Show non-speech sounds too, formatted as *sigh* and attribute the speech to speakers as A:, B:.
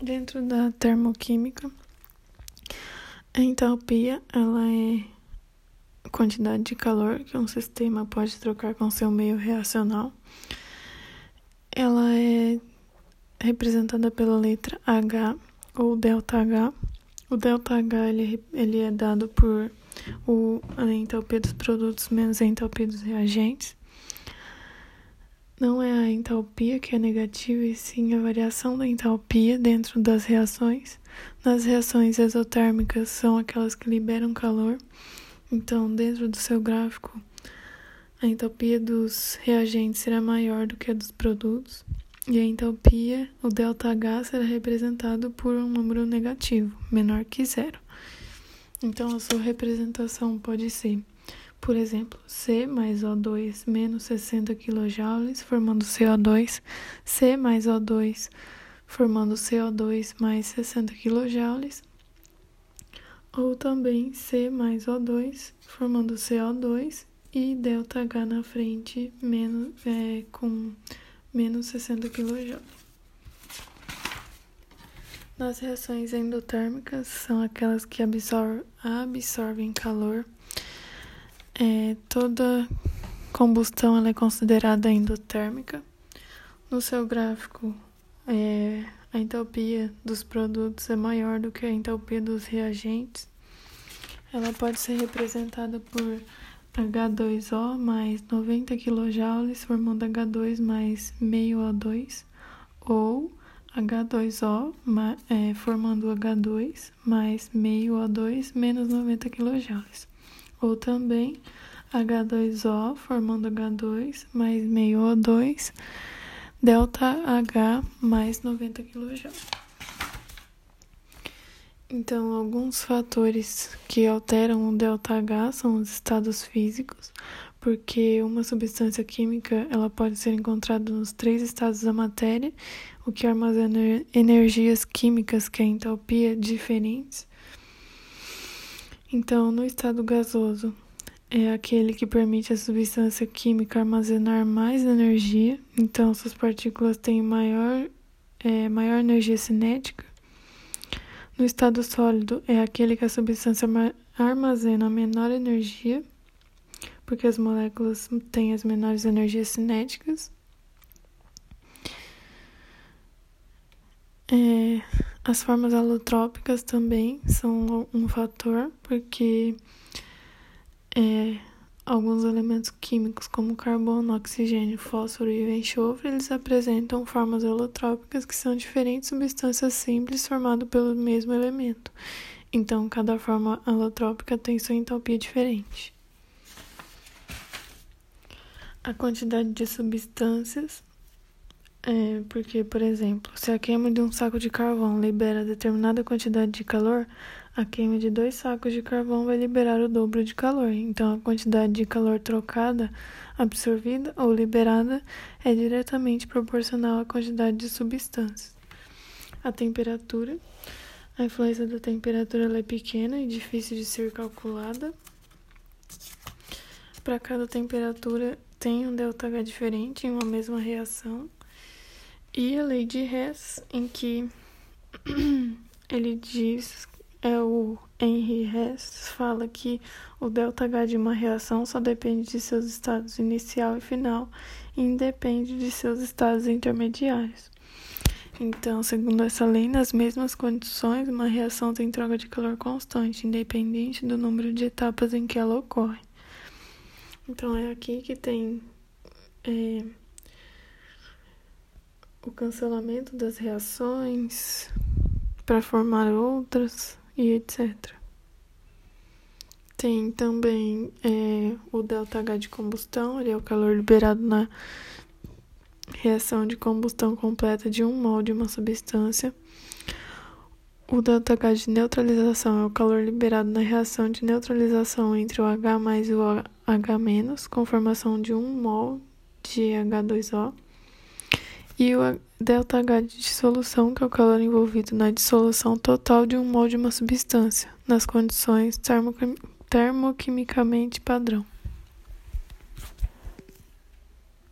A: Dentro da termoquímica, a entalpia ela é a quantidade de calor que um sistema pode trocar com seu meio reacional. Ela é representada pela letra H ou delta H. O delta H ele, ele é dado por o, a entalpia dos produtos menos a entalpia dos reagentes. Não é a entalpia que é negativa, e sim a variação da entalpia dentro das reações. Nas reações exotérmicas são aquelas que liberam calor. Então, dentro do seu gráfico, a entalpia dos reagentes será maior do que a dos produtos. E a entalpia, o ΔH, será representado por um número negativo, menor que zero. Então, a sua representação pode ser por exemplo, C mais O2 menos 60 kJ formando CO2, C mais O2 formando CO2 mais 60 kJ, ou também C mais O2 formando CO2 e ΔH na frente menos, é, com menos 60 kJ. Nas reações endotérmicas, são aquelas que absor absorvem calor é, toda combustão ela é considerada endotérmica. No seu gráfico, é, a entalpia dos produtos é maior do que a entalpia dos reagentes. Ela pode ser representada por H2O mais 90 kJ formando H2 mais meio O2 ou H2O é, formando H2 mais meio O2 menos 90 kJ ou também H2O formando H2 mais meio O2, delta H mais 90 kJ. Então, alguns fatores que alteram o delta H são os estados físicos, porque uma substância química ela pode ser encontrada nos três estados da matéria, o que armazena energias químicas, que é entalpia, diferentes. Então, no estado gasoso, é aquele que permite a substância química armazenar mais energia, então suas partículas têm maior, é, maior energia cinética. No estado sólido, é aquele que a substância armazena menor energia, porque as moléculas têm as menores energias cinéticas. É, as formas alotrópicas também são um fator, porque é, alguns elementos químicos, como carbono, oxigênio, fósforo e enxofre, eles apresentam formas alotrópicas que são diferentes substâncias simples formadas pelo mesmo elemento. Então, cada forma alotrópica tem sua entalpia diferente. A quantidade de substâncias é, porque, por exemplo, se a queima de um saco de carvão libera determinada quantidade de calor, a queima de dois sacos de carvão vai liberar o dobro de calor. Então, a quantidade de calor trocada, absorvida ou liberada é diretamente proporcional à quantidade de substâncias. A temperatura. A influência da temperatura é pequena e difícil de ser calculada. Para cada temperatura, tem um ΔH diferente em uma mesma reação. E a lei de Hess, em que *clears throat* ele diz, é o Henry Hess, fala que o ΔH de uma reação só depende de seus estados inicial e final e independe de seus estados intermediários. Então, segundo essa lei, nas mesmas condições, uma reação tem troca de calor constante, independente do número de etapas em que ela ocorre. Então, é aqui que tem. É, o cancelamento das reações para formar outras e etc. Tem também é, o ΔH de combustão, ele é o calor liberado na reação de combustão completa de um mol de uma substância. O ΔH de neutralização é o calor liberado na reação de neutralização entre o H mais e o H-, com formação de um mol de H2O e o ΔH de dissolução, que é o calor envolvido na dissolução total de um mol de uma substância, nas condições termoquimicamente padrão.